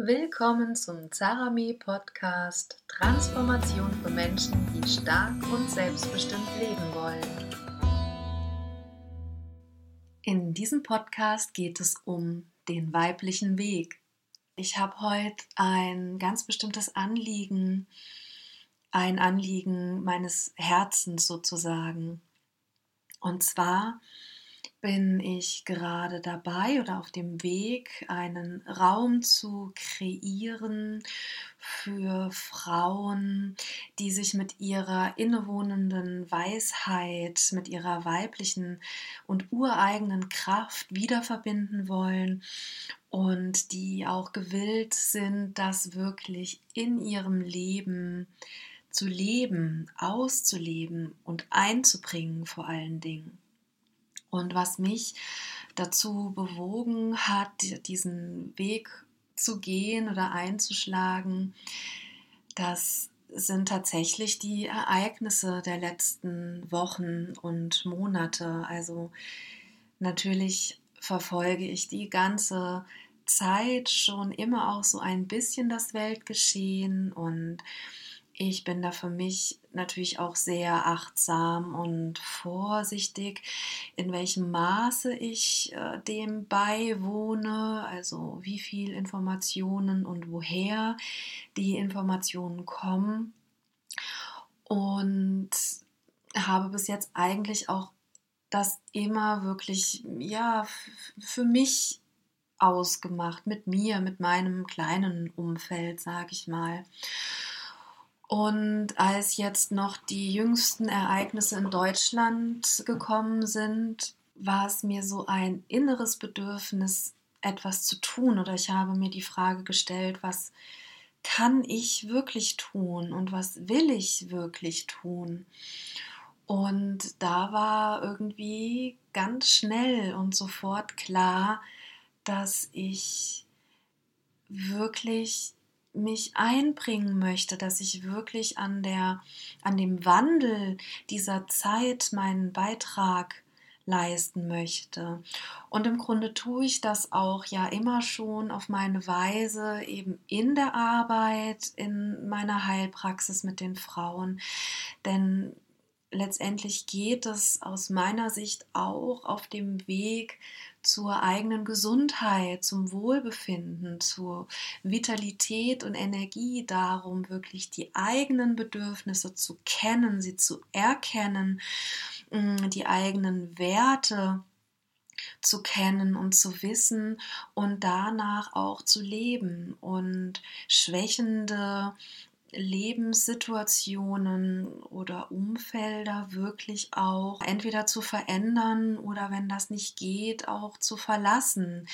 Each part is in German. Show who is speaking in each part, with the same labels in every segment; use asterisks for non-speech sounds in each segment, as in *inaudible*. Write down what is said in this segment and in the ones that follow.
Speaker 1: Willkommen zum Zarami Podcast Transformation für Menschen, die stark und selbstbestimmt leben wollen. In diesem Podcast geht es um den weiblichen Weg. Ich habe heute ein ganz bestimmtes Anliegen, ein Anliegen meines Herzens sozusagen. Und zwar bin ich gerade dabei oder auf dem Weg, einen Raum zu kreieren für Frauen, die sich mit ihrer innewohnenden Weisheit, mit ihrer weiblichen und ureigenen Kraft wiederverbinden wollen und die auch gewillt sind, das wirklich in ihrem Leben zu leben, auszuleben und einzubringen vor allen Dingen. Und was mich dazu bewogen hat, diesen Weg zu gehen oder einzuschlagen, das sind tatsächlich die Ereignisse der letzten Wochen und Monate. Also natürlich verfolge ich die ganze Zeit schon immer auch so ein bisschen das Weltgeschehen und ich bin da für mich natürlich auch sehr achtsam und vorsichtig, in welchem Maße ich äh, dem beiwohne, also wie viel Informationen und woher die Informationen kommen. Und habe bis jetzt eigentlich auch das immer wirklich, ja, für mich ausgemacht, mit mir, mit meinem kleinen Umfeld, sage ich mal. Und als jetzt noch die jüngsten Ereignisse in Deutschland gekommen sind, war es mir so ein inneres Bedürfnis, etwas zu tun. Oder ich habe mir die Frage gestellt, was kann ich wirklich tun und was will ich wirklich tun? Und da war irgendwie ganz schnell und sofort klar, dass ich wirklich mich einbringen möchte, dass ich wirklich an der an dem Wandel dieser Zeit meinen Beitrag leisten möchte. Und im Grunde tue ich das auch ja immer schon auf meine Weise, eben in der Arbeit, in meiner Heilpraxis mit den Frauen. Denn letztendlich geht es aus meiner Sicht auch auf dem Weg zur eigenen Gesundheit, zum Wohlbefinden, zur Vitalität und Energie darum, wirklich die eigenen Bedürfnisse zu kennen, sie zu erkennen, mm, die eigenen Werte zu kennen und zu wissen und danach auch zu leben. Und schwächende Lebenssituationen oder Umfelder wirklich auch entweder zu verändern oder wenn das nicht geht, auch zu verlassen.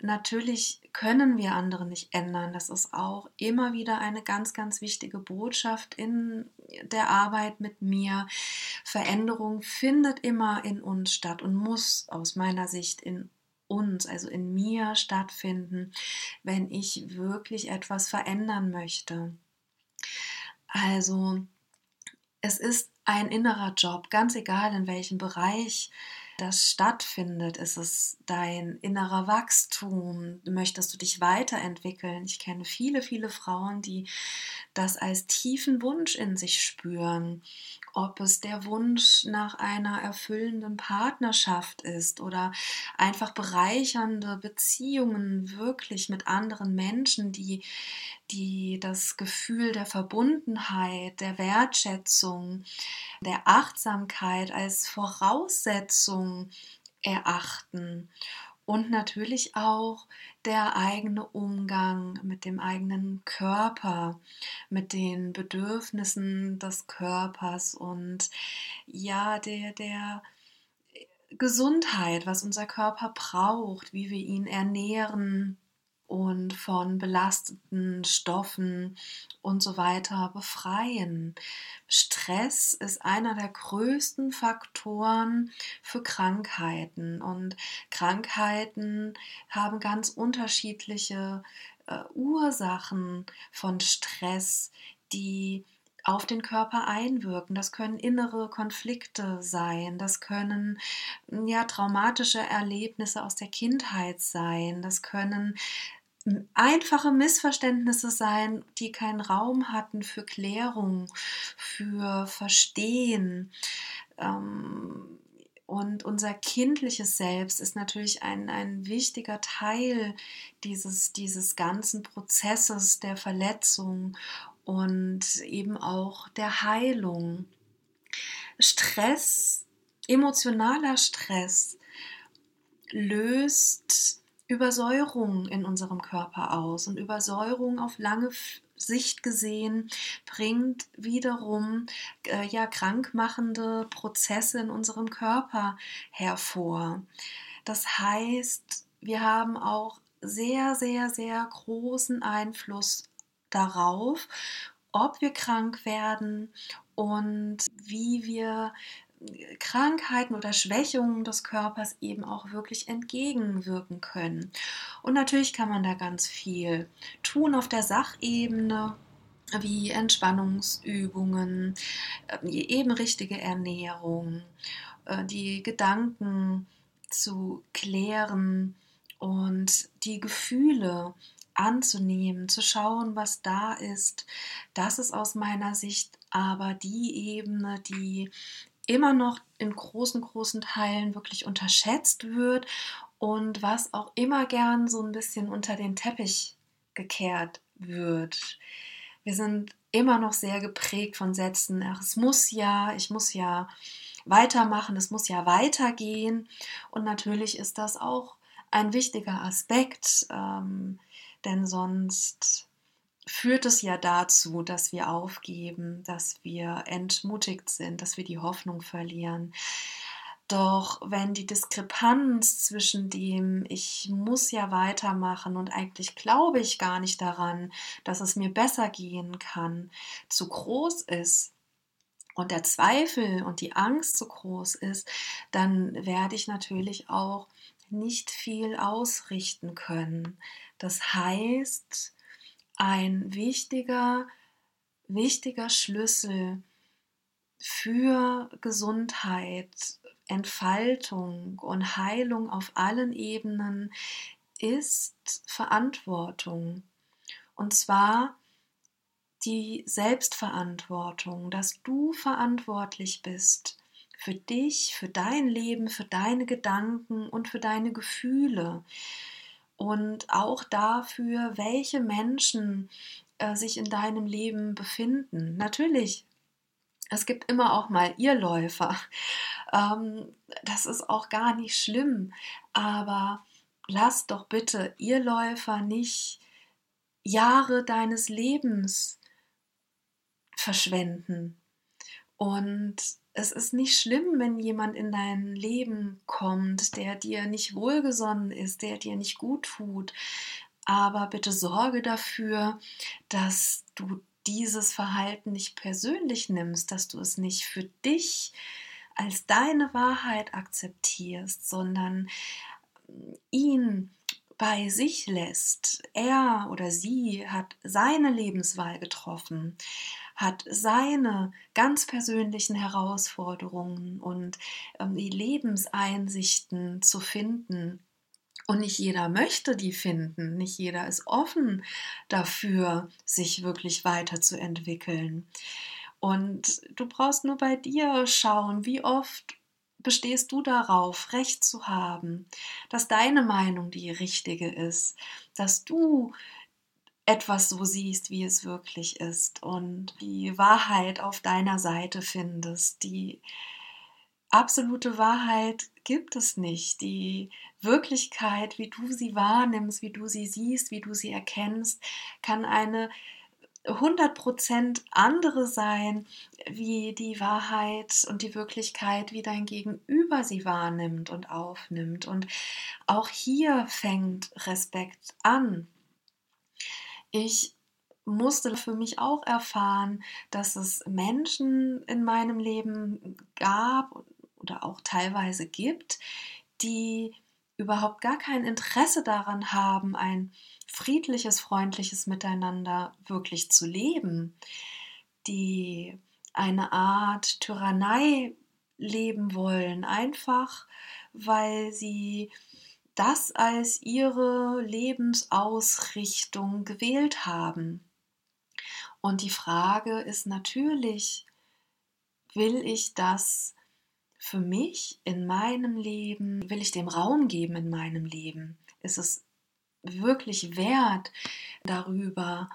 Speaker 1: Natürlich können wir andere nicht ändern. Das ist auch immer wieder eine ganz, ganz wichtige Botschaft in der Arbeit mit mir. Veränderung findet immer in uns statt und muss aus meiner Sicht in uns, also in mir stattfinden, wenn ich wirklich etwas verändern möchte. Also es ist ein innerer Job, ganz egal in welchem Bereich das stattfindet. Ist es dein innerer Wachstum? Möchtest du dich weiterentwickeln? Ich kenne viele, viele Frauen, die das als tiefen Wunsch in sich spüren. Ob es der Wunsch nach einer erfüllenden Partnerschaft ist oder einfach bereichernde Beziehungen wirklich mit anderen Menschen, die, die das Gefühl der Verbundenheit, der Wertschätzung, der Achtsamkeit als Voraussetzung erachten und natürlich auch der eigene Umgang mit dem eigenen Körper, mit den Bedürfnissen des Körpers und ja, der, der Gesundheit, was unser Körper braucht, wie wir ihn ernähren, und von belasteten Stoffen und so weiter befreien. Stress ist einer der größten Faktoren für Krankheiten und Krankheiten haben ganz unterschiedliche äh, Ursachen von Stress, die auf den Körper einwirken. Das können innere Konflikte sein, das können ja traumatische Erlebnisse aus der Kindheit sein, das können einfache Missverständnisse sein, die keinen Raum hatten für Klärung, für Verstehen. Ähm, und unser kindliches Selbst ist natürlich ein, ein wichtiger Teil dieses, dieses ganzen Prozesses der Verletzung und eben auch der Heilung. Stress, emotionaler Stress löst Übersäuerung in unserem Körper aus und Übersäuerung auf lange Sicht gesehen bringt wiederum äh, ja krankmachende Prozesse in unserem Körper hervor. Das heißt, wir haben auch sehr, sehr, sehr großen Einfluss darauf, ob wir krank werden und wie wir Krankheiten oder Schwächungen des Körpers eben auch wirklich entgegenwirken können. Und natürlich kann man da ganz viel tun auf der Sachebene wie Entspannungsübungen, äh, eben richtige Ernährung, äh, die Gedanken zu klären und die Gefühle anzunehmen, zu schauen, was da ist. Das ist aus meiner Sicht aber die Ebene, die immer noch in großen, großen Teilen wirklich unterschätzt wird und was auch immer gern so ein bisschen unter den Teppich gekehrt wird. Wir sind immer noch sehr geprägt von Sätzen, ach, es muss ja, ich muss ja weitermachen, es muss ja weitergehen. Und natürlich ist das auch ein wichtiger Aspekt, ähm, denn sonst führt es ja dazu, dass wir aufgeben, dass wir entmutigt sind, dass wir die Hoffnung verlieren. Doch wenn die Diskrepanz zwischen dem, ich muss ja weitermachen und eigentlich glaube ich gar nicht daran, dass es mir besser gehen kann, zu groß ist, und der Zweifel und die Angst zu groß ist, dann werde ich natürlich auch nicht viel ausrichten können. Das heißt, ein wichtiger, wichtiger Schlüssel für Gesundheit, Entfaltung und Heilung auf allen Ebenen ist Verantwortung. Und zwar die Selbstverantwortung, dass du verantwortlich bist für dich, für dein Leben, für deine Gedanken und für deine Gefühle und auch dafür, welche Menschen äh, sich in deinem Leben befinden. Natürlich, es gibt immer auch mal Irrläufer. *laughs* Ähm, das ist auch gar nicht schlimm, aber lass doch bitte Irrläufer nicht Jahre deines Lebens verschwenden. Und es ist nicht schlimm, wenn jemand in dein Leben kommt, der dir nicht wohlgesonnen ist, der dir nicht gut tut. Aber bitte sorge dafür, dass du dieses Verhalten nicht persönlich nimmst, dass du es nicht für dich als deine Wahrheit akzeptierst, sondern ihn bei sich lässt. Er oder sie hat seine Lebenswahl getroffen hat seine ganz persönlichen Herausforderungen und ähm, die Lebenseinsichten zu finden. Und nicht jeder möchte die finden, nicht jeder ist offen dafür, sich wirklich weiterzuentwickeln. Und du brauchst nur bei dir schauen, wie oft bestehst du darauf, Recht zu haben, dass deine Meinung die richtige ist, dass du etwas so siehst, wie es wirklich ist und die Wahrheit auf deiner Seite findest. Die absolute Wahrheit gibt es nicht. Die Wirklichkeit, wie du sie wahrnimmst, wie du sie siehst, wie du sie erkennst, kann eine 100% andere sein, wie die Wahrheit und die Wirklichkeit, wie dein Gegenüber sie wahrnimmt und aufnimmt. Und auch hier fängt Respekt an. Ich musste für mich auch erfahren, dass es Menschen in meinem Leben gab oder auch teilweise gibt, die überhaupt gar kein Interesse daran haben, ein friedliches, freundliches Miteinander wirklich zu leben, die eine Art Tyrannei leben wollen, einfach weil sie das als ihre Lebensausrichtung gewählt haben. Und die Frage ist natürlich, will ich das für mich in meinem Leben, will ich dem Raum geben in meinem Leben? Ist es wirklich wert, darüber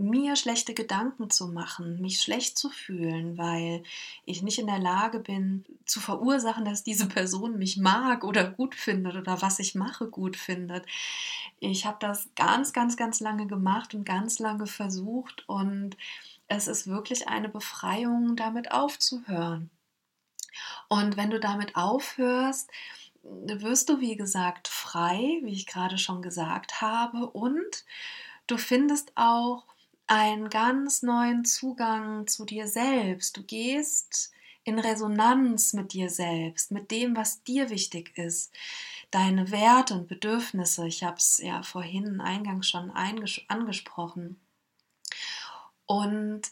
Speaker 1: mir schlechte Gedanken zu machen, mich schlecht zu fühlen, weil ich nicht in der Lage bin zu verursachen, dass diese Person mich mag oder gut findet oder was ich mache gut findet. Ich habe das ganz, ganz, ganz lange gemacht und ganz lange versucht und es ist wirklich eine Befreiung, damit aufzuhören. Und wenn du damit aufhörst, wirst du, wie gesagt, frei, wie ich gerade schon gesagt habe, und du findest auch einen ganz neuen Zugang zu dir selbst. Du gehst in Resonanz mit dir selbst, mit dem, was dir wichtig ist, deine Werte und Bedürfnisse. Ich habe es ja vorhin eingangs schon angesprochen. Und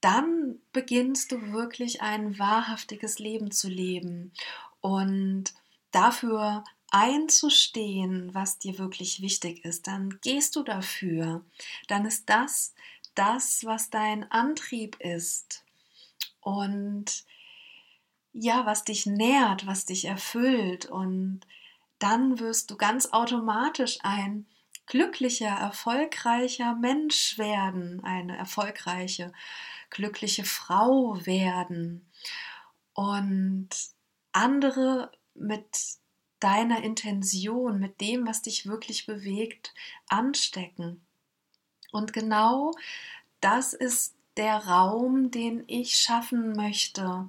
Speaker 1: dann beginnst du wirklich ein wahrhaftiges Leben zu leben und dafür einzustehen, was dir wirklich wichtig ist, dann gehst du dafür. Dann ist das das, was dein Antrieb ist und ja, was dich nährt, was dich erfüllt und dann wirst du ganz automatisch ein glücklicher, erfolgreicher Mensch werden, eine erfolgreiche, glückliche Frau werden und andere mit deiner Intention, mit dem, was dich wirklich bewegt, anstecken. Und genau das ist der Raum, den ich schaffen möchte.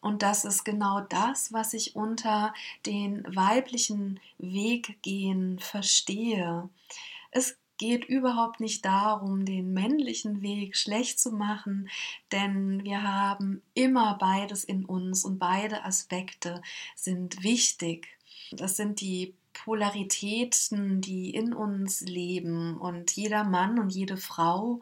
Speaker 1: Und das ist genau das, was ich unter den weiblichen Weggehen verstehe. Es geht überhaupt nicht darum, den männlichen Weg schlecht zu machen, denn wir haben immer beides in uns und beide Aspekte sind wichtig. Das sind die Polaritäten, die in uns leben. Und jeder Mann und jede Frau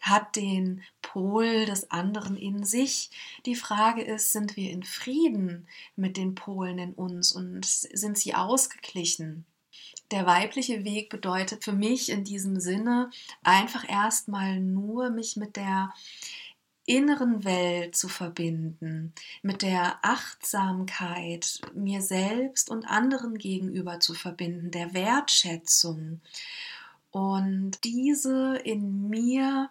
Speaker 1: hat den Pol des anderen in sich. Die Frage ist, sind wir in Frieden mit den Polen in uns und sind sie ausgeglichen? Der weibliche Weg bedeutet für mich in diesem Sinne einfach erstmal nur mich mit der inneren Welt zu verbinden, mit der Achtsamkeit mir selbst und anderen gegenüber zu verbinden, der Wertschätzung. Und diese in mir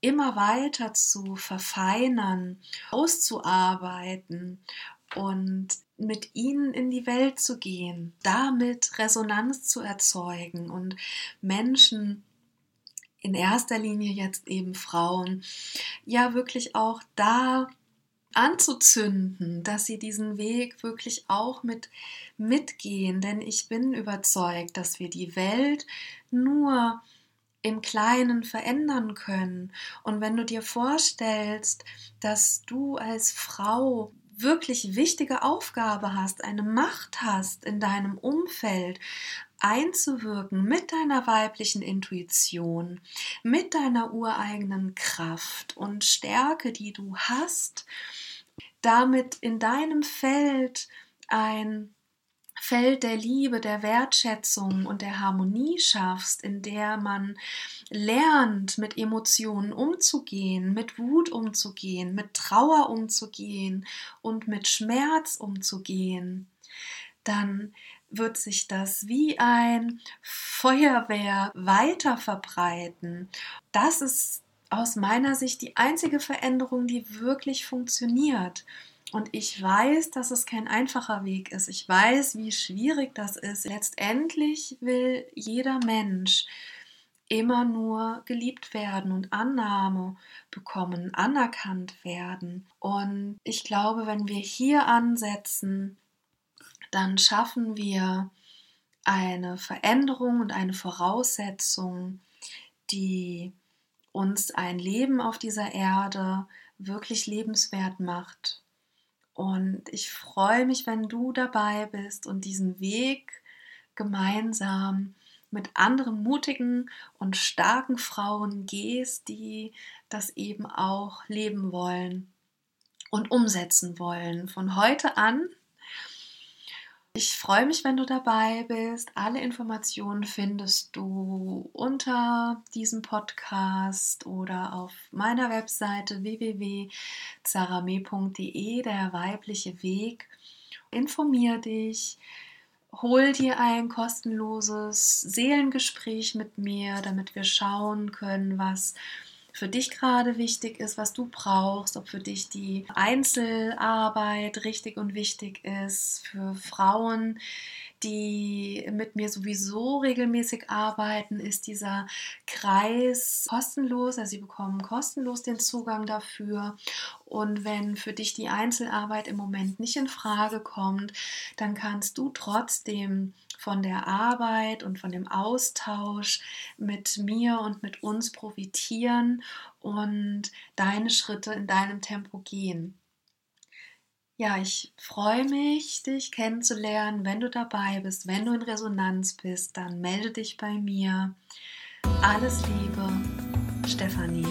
Speaker 1: immer weiter zu verfeinern, auszuarbeiten und mit ihnen in die Welt zu gehen, damit Resonanz zu erzeugen und Menschen in erster Linie jetzt eben Frauen, ja wirklich auch da anzuzünden, dass sie diesen Weg wirklich auch mit mitgehen, denn ich bin überzeugt, dass wir die Welt nur im Kleinen verändern können. Und wenn du dir vorstellst, dass du als Frau wirklich wichtige Aufgabe hast, eine Macht hast in deinem Umfeld, einzuwirken mit deiner weiblichen Intuition, mit deiner ureigenen Kraft und Stärke, die du hast, damit in deinem Feld ein Feld der Liebe, der Wertschätzung und der Harmonie schaffst, in der man lernt, mit Emotionen umzugehen, mit Wut umzugehen, mit Trauer umzugehen und mit Schmerz umzugehen, dann wird sich das wie ein Feuerwehr weiter verbreiten. Das ist aus meiner Sicht die einzige Veränderung, die wirklich funktioniert. Und ich weiß, dass es kein einfacher Weg ist. Ich weiß, wie schwierig das ist. Letztendlich will jeder Mensch immer nur geliebt werden und Annahme bekommen, anerkannt werden. Und ich glaube, wenn wir hier ansetzen, dann schaffen wir eine Veränderung und eine Voraussetzung, die uns ein Leben auf dieser Erde wirklich lebenswert macht. Und ich freue mich, wenn du dabei bist und diesen Weg gemeinsam mit anderen mutigen und starken Frauen gehst, die das eben auch leben wollen und umsetzen wollen. Von heute an Ich freue mich, wenn du dabei bist. Alle Informationen findest du unter diesem Podcast oder auf meiner Webseite www.zarame.de, der weibliche Weg. Informier dich, hol dir ein kostenloses Seelengespräch mit mir, damit wir schauen können, was für dich gerade wichtig ist, was du brauchst, ob für dich die Einzelarbeit richtig und wichtig ist, für Frauen, die mit mir sowieso regelmäßig arbeiten, ist dieser Kreis kostenlos. Also sie bekommen kostenlos den Zugang dafür. Und wenn für dich die Einzelarbeit im Moment nicht in Frage kommt, dann kannst du trotzdem von der Arbeit und von dem Austausch mit mir und mit uns profitieren und deine Schritte in deinem Tempo gehen. Ja, ich freue mich, dich kennenzulernen. Wenn du dabei bist, wenn du in Resonanz bist, dann melde dich bei mir. Alles Liebe, Stefanie.